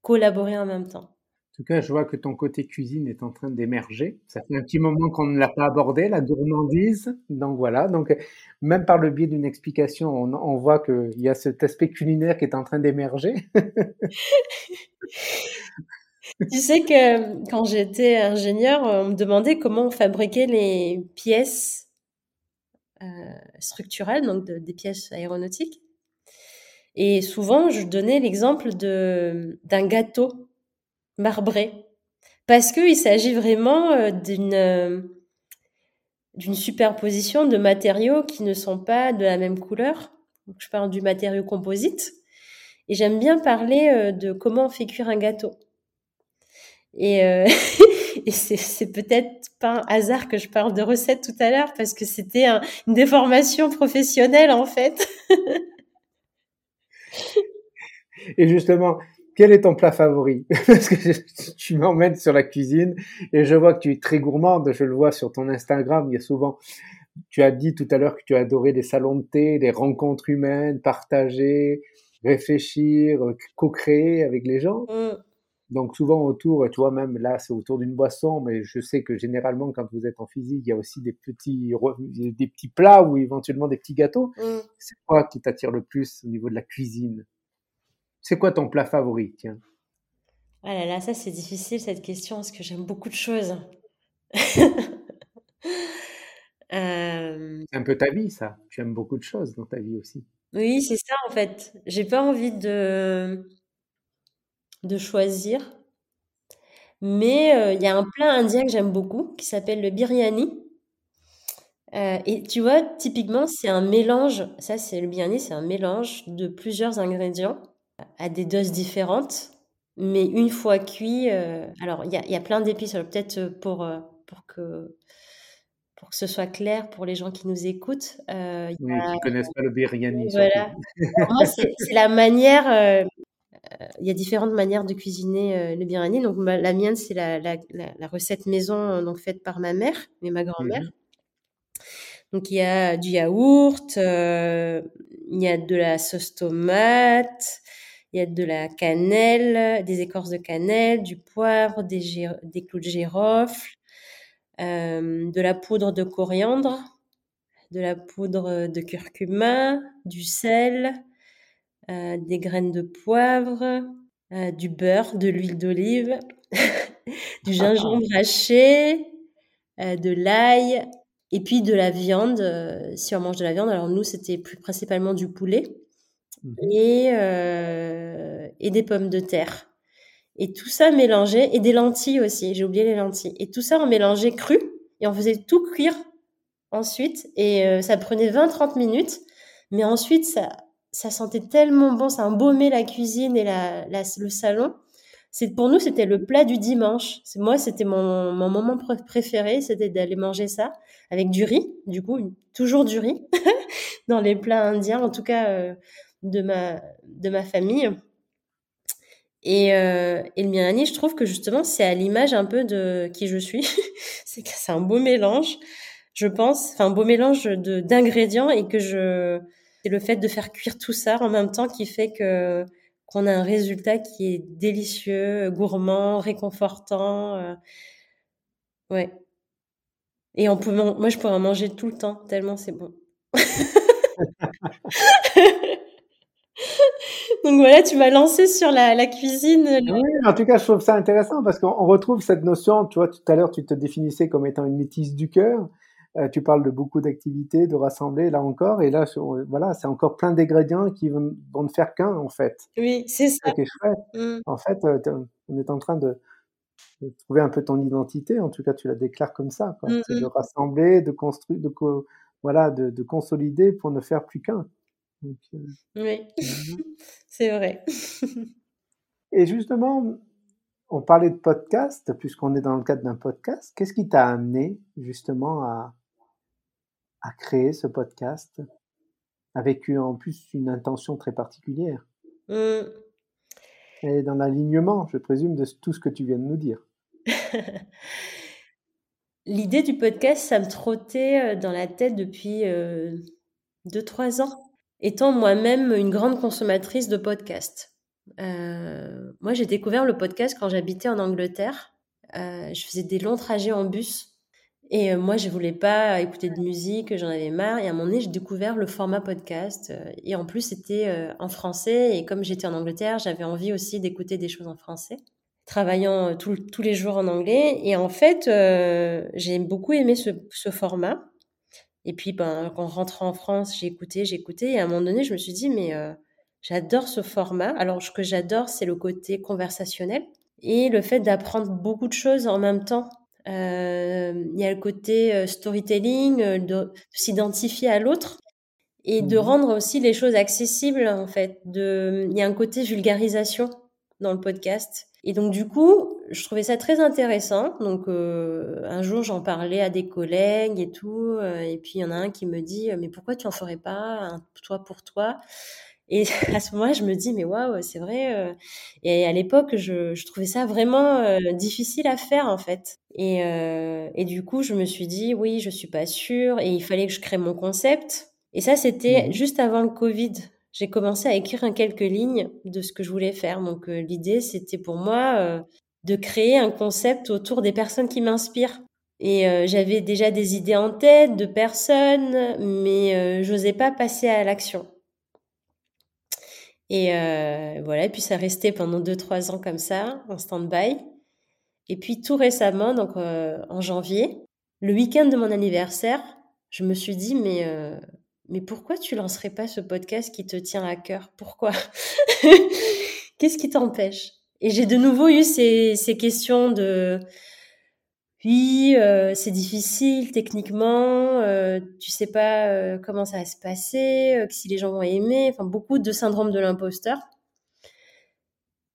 collaborer en même temps tout cas, je vois que ton côté cuisine est en train d'émerger. Ça fait un petit moment qu'on ne l'a pas abordé, la gourmandise. Donc voilà. Donc même par le biais d'une explication, on, on voit qu'il y a cet aspect culinaire qui est en train d'émerger. [LAUGHS] tu sais que quand j'étais ingénieur, on me demandait comment on fabriquait les pièces euh, structurelles, donc des pièces aéronautiques. Et souvent, je donnais l'exemple d'un gâteau marbré. Parce qu'il s'agit vraiment euh, d'une euh, d'une superposition de matériaux qui ne sont pas de la même couleur. Donc, je parle du matériau composite. Et j'aime bien parler euh, de comment on fait cuire un gâteau. Et, [LAUGHS] c'est peut-être pas un hasard que je parle de recettes tout à l'heure parce que c'était une déformation professionnelle en fait. et justement, quel est ton plat favori? [LAUGHS] Parce que tu m'emmènes sur la cuisine et je vois que tu es très gourmande. Je le vois sur ton Instagram. Il y a souvent, tu as dit tout à l'heure que tu adoré les salons de thé, les rencontres humaines, partager, réfléchir, co-créer avec les gens. Mm. Donc souvent autour, tu vois, même là, c'est autour d'une boisson, mais je sais que généralement, quand vous êtes en physique, il y a aussi des petits, des petits plats ou éventuellement des petits gâteaux. Mm. C'est quoi qui t'attire le plus au niveau de la cuisine? C'est quoi ton plat favori Tiens? Ah là là, ça c'est difficile cette question parce que j'aime beaucoup de choses. [LAUGHS] Euh, c'est un peu ta vie, ça. Tu aimes beaucoup de choses dans ta vie aussi. Oui, c'est ça en fait. J'ai pas envie de de choisir. Mais euh, il y a un plat indien que j'aime beaucoup qui s'appelle le biryani. Euh, et tu vois, typiquement, c'est un mélange, ça c'est le biryani, c'est un mélange de plusieurs ingrédients à des doses différentes. Mais une fois cuit, euh, alors il y a, y a, plein d'épices, peut-être pour, pour, que, pour que ce soit clair pour les gens qui nous écoutent. oui, qui ne connaissent pas le biryani. Voilà. c'est la manière, il y a différentes manières de cuisiner euh, le biryani. Donc, la mienne, c'est la, la, la, recette maison euh, donc faite par ma mère et ma grand-mère. Mmh donc, il y a du yaourt, euh, il y a de la sauce tomate, il y a de la cannelle, des écorces de cannelle, du poivre, des, des clous de girofle, de la poudre de coriandre, de la poudre de curcuma, du sel, euh, des graines de poivre, euh, du beurre, de l'huile d'olive, [LAUGHS] du gingembre [LAUGHS] haché, euh, de l'ail, et puis de la viande, si on mange de la viande. Alors nous, c'était plus principalement du poulet mmh et, et des pommes de terre. Et tout ça mélangé, et des lentilles aussi, j'ai oublié les lentilles. Et tout ça on mélangeait cru, et on faisait tout cuire ensuite, et ça prenait 20-30 minutes. Mais ensuite, ça, ça sentait tellement bon, ça embaumait la cuisine et la, le salon. C'est pour nous, c'était le plat du dimanche. Moi, c'était mon, mon, moment préféré, c'était d'aller manger ça avec du riz. Du coup, toujours du riz [LAUGHS] dans les plats indiens, en tout cas euh, de ma de ma famille. Et, euh, et le biryani, je trouve que justement, c'est à l'image un peu de qui je suis. [LAUGHS] c'est un beau mélange, je pense, enfin un beau mélange d'ingrédients et que je c'est le fait de faire cuire tout ça en même temps qui fait que qu'on a un résultat qui est délicieux, gourmand, réconfortant. Euh, ouais. Et on peut, moi, je pourrais en manger tout le temps, tellement c'est bon. [LAUGHS] Donc voilà, tu m'as lancé sur la, la cuisine. Oui, en tout cas, je trouve ça intéressant parce qu'on retrouve cette notion, tu vois, tout à l'heure, tu te définissais comme étant une métisse du cœur. Euh, tu parles de beaucoup d'activités, de rassembler, là encore, et là, voilà, c'est encore plein d'ingrédients qui vont, vont ne faire qu'un, en fait. Oui, c'est ça. Mmh. En fait, euh, on est en train de, trouver un peu ton identité, en tout cas, tu la déclares comme ça. Mmh, c'est de mmh. rassembler, de construire, de, voilà, de, de, consolider pour ne faire plus qu'un. Euh, oui, [LAUGHS] c'est vrai. [LAUGHS] et justement, on parlait de podcast, puisqu'on est dans le cadre d'un podcast. Qu'est-ce qui t'a amené justement à, à créer ce podcast avec en plus une intention très particulière? Mmh. Et dans l'alignement, je présume, de tout ce que tu viens de nous dire. [LAUGHS] L'idée du podcast, ça me trottait dans la tête depuis 2-3 ans, étant moi-même une grande consommatrice de podcasts. Euh, moi, j'ai découvert le podcast quand j'habitais en Angleterre. Euh, je faisais des longs trajets en bus. Et euh, moi, je voulais pas écouter de musique, j'en avais marre. Et à un moment donné, j'ai découvert le format podcast. et en plus, c'était en français. Et comme j'étais en Angleterre, j'avais envie aussi d'écouter des choses en français, travaillant tous les jours en anglais. Et en fait, j'ai beaucoup aimé ce, format. Et puis, ben, quand rentrant en France, j'ai écouté, j'ai écouté. Et à un moment donné, je me suis dit, mais J'adore ce format. Alors, ce que j'adore, c'est le côté conversationnel et le fait d'apprendre beaucoup de choses en même temps. Euh, il y a le côté euh, storytelling, euh, de, s'identifier à l'autre et de mmh rendre aussi les choses accessibles, en fait. De, il y a un côté vulgarisation dans le podcast. Et donc, du coup, je trouvais ça très intéressant. Donc, un jour, j'en parlais à des collègues et tout. et puis, il y en a un qui me dit, mais pourquoi tu en ferais pas un toi pour toi? Et [LAUGHS] à ce moment-là, je me dis, mais waouh, c'est vrai. Euh. Et à l'époque, je, je, trouvais ça vraiment euh, difficile à faire, en fait. Et, euh, et, du coup, je me suis dit, oui, je suis pas sûre. Et il fallait que je crée mon concept. Et ça, c'était mmh juste avant le Covid. J'ai commencé à écrire quelques lignes de ce que je voulais faire. Donc euh, l'idée, c'était pour moi euh, de créer un concept autour des personnes qui m'inspirent. Et euh, j'avais déjà des idées en tête de personnes, mais j'osais pas passer à l'action. Et voilà, et puis ça restait pendant 2-3 ans comme ça, en stand-by. Et puis tout récemment, donc en janvier, le week-end de mon anniversaire, je me suis dit, mais mais pourquoi tu lancerais pas ce podcast qui te tient à cœur? Pourquoi? [LAUGHS] Qu'est-ce qui t'empêche? Et j'ai de nouveau eu ces, ces questions de oui, euh, c'est difficile techniquement, euh, tu sais pas euh, comment ça va se passer, euh, si les gens vont aimer, enfin beaucoup de syndrome de l'imposteur.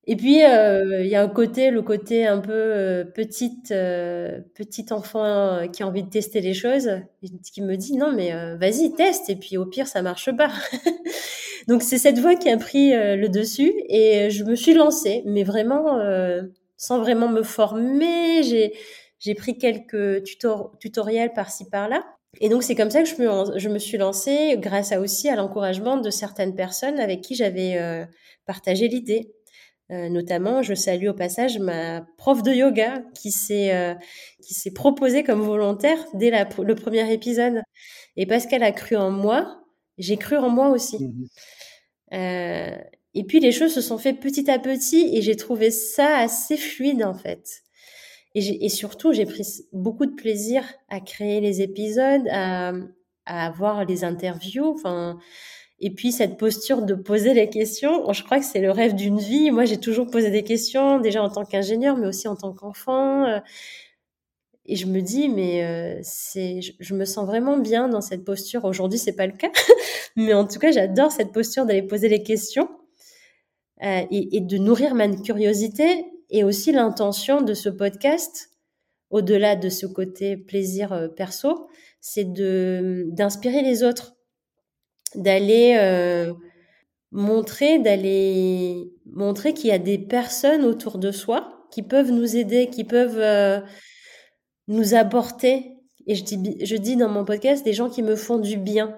Et puis, euh, il y a un côté, le côté un peu euh, petite, euh, petit enfant qui a envie de tester les choses, qui me dit non, mais vas-y, teste, et puis au pire, ça marche pas. [LAUGHS] Donc, c'est cette voix qui a pris le dessus, et je me suis lancée, mais vraiment, sans vraiment me former. J'ai, j'ai pris quelques tutoriels par-ci, par-là. Et donc, c'est comme ça que je me, je me suis lancée, grâce à aussi à l'encouragement de certaines personnes avec qui j'avais partagé l'idée. Euh, notamment, je salue au passage ma prof de yoga qui s'est euh, qui s'est proposée comme volontaire dès la, le premier épisode. Et parce qu'elle a cru en moi, j'ai cru en moi aussi. Mmh euh, et puis les choses se sont fait petit à petit et j'ai trouvé ça assez fluide en fait. Et, et surtout, j'ai pris beaucoup de plaisir à créer les épisodes, à, à avoir les interviews. Enfin, et puis cette posture de poser les questions, je crois que c'est le rêve d'une vie. Moi, j'ai toujours posé des questions, déjà en tant qu'ingénieur, mais aussi en tant qu'enfant. Euh. Et je me dis, mais euh, c'est, je, me sens vraiment bien dans cette posture. Aujourd'hui, c'est pas le cas, [LAUGHS] mais en tout cas, j'adore cette posture d'aller poser les questions euh, et, de nourrir ma curiosité et aussi l'intention de ce podcast, au-delà de ce côté plaisir perso, c'est de d'inspirer les autres d'aller euh, montrer, d'aller montrer qu'il y a des personnes autour de soi qui peuvent nous aider, qui peuvent euh, nous apporter. Et je dis, je dis dans mon podcast des gens qui me font du bien.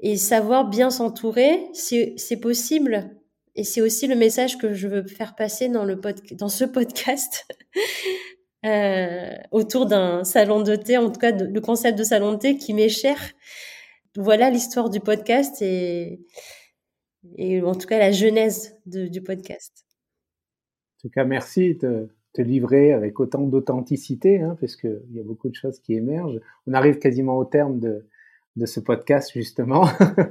Et savoir bien s'entourer, c'est possible. Et c'est aussi le message que je veux faire passer dans, le pod, dans ce podcast. [LAUGHS] euh, autour d'un salon de thé, en tout cas le concept de salon de thé qui m'est cher voilà l'histoire du podcast et, et en tout cas la genèse du podcast. En tout cas, merci de te livrer avec autant d'authenticité, hein, parce qu'il y a beaucoup de choses qui émergent. On arrive quasiment au terme de, de ce podcast, justement.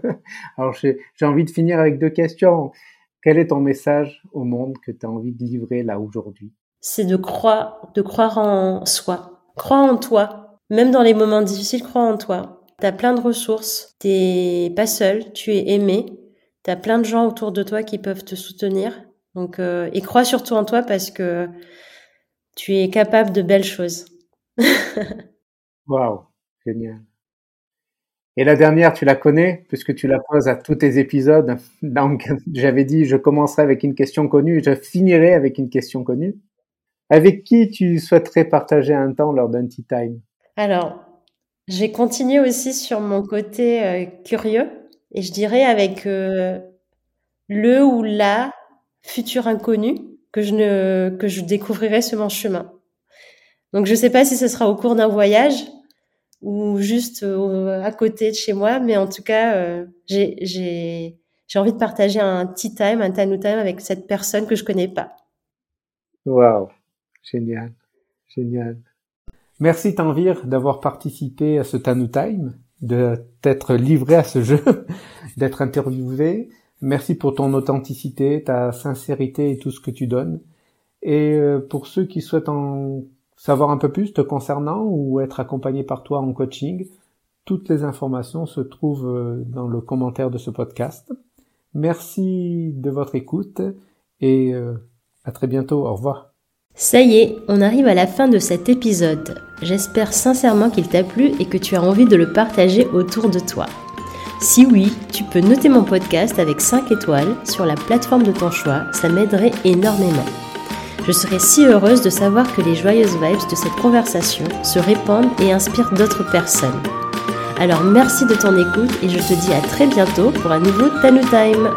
[LAUGHS] Alors, j'ai envie de finir avec deux questions. Quel est ton message au monde que tu as envie de livrer là aujourd'hui? C'est de croire, de croire en soi. Crois en toi. Même dans les moments difficiles, crois en toi. T'as plein de ressources, t'es pas seul, tu es aimé, t'as plein de gens autour de toi qui peuvent te soutenir. Donc, euh, et crois surtout en toi parce que tu es capable de belles choses. [LAUGHS] Waouh, génial. Et la dernière, tu la connais puisque tu la poses à tous tes épisodes. [LAUGHS] Donc, j'avais dit, je commencerai avec une question connue, je finirai avec une question connue. Avec qui tu souhaiterais partager un temps lors d'un tea time? Alors, j'ai continué aussi sur mon côté euh, curieux et je dirais avec euh, le ou la futur inconnu que je ne que je découvrirai sur mon chemin. Donc je sais pas si ce sera au cours d'un voyage ou juste euh, à côté de chez moi, mais en tout cas j'ai j'ai j'ai envie de partager un tea time, un time time avec cette personne que je connais pas. Waouh, génial, génial. Merci Tanvir d'avoir participé à ce Tanu Time, de t'être livré à ce jeu, [LAUGHS] d'être interviewé. Merci pour ton authenticité, ta sincérité et tout ce que tu donnes. Et euh, pour ceux qui souhaitent en savoir un peu plus te concernant ou être accompagné par toi en coaching, toutes les informations se trouvent euh, dans le commentaire de ce podcast. Merci de votre écoute et euh, à très bientôt. Au revoir. Ça y est, on arrive à la fin de cet épisode. J'espère sincèrement qu'il t'a plu et que tu as envie de le partager autour de toi. Si oui, tu peux noter mon podcast avec 5 étoiles sur la plateforme de ton choix, ça m'aiderait énormément. Je serais si heureuse de savoir que les joyeuses vibes de cette conversation se répandent et inspirent d'autres personnes. Alors merci de ton écoute et je te dis à très bientôt pour un nouveau Tanu Time.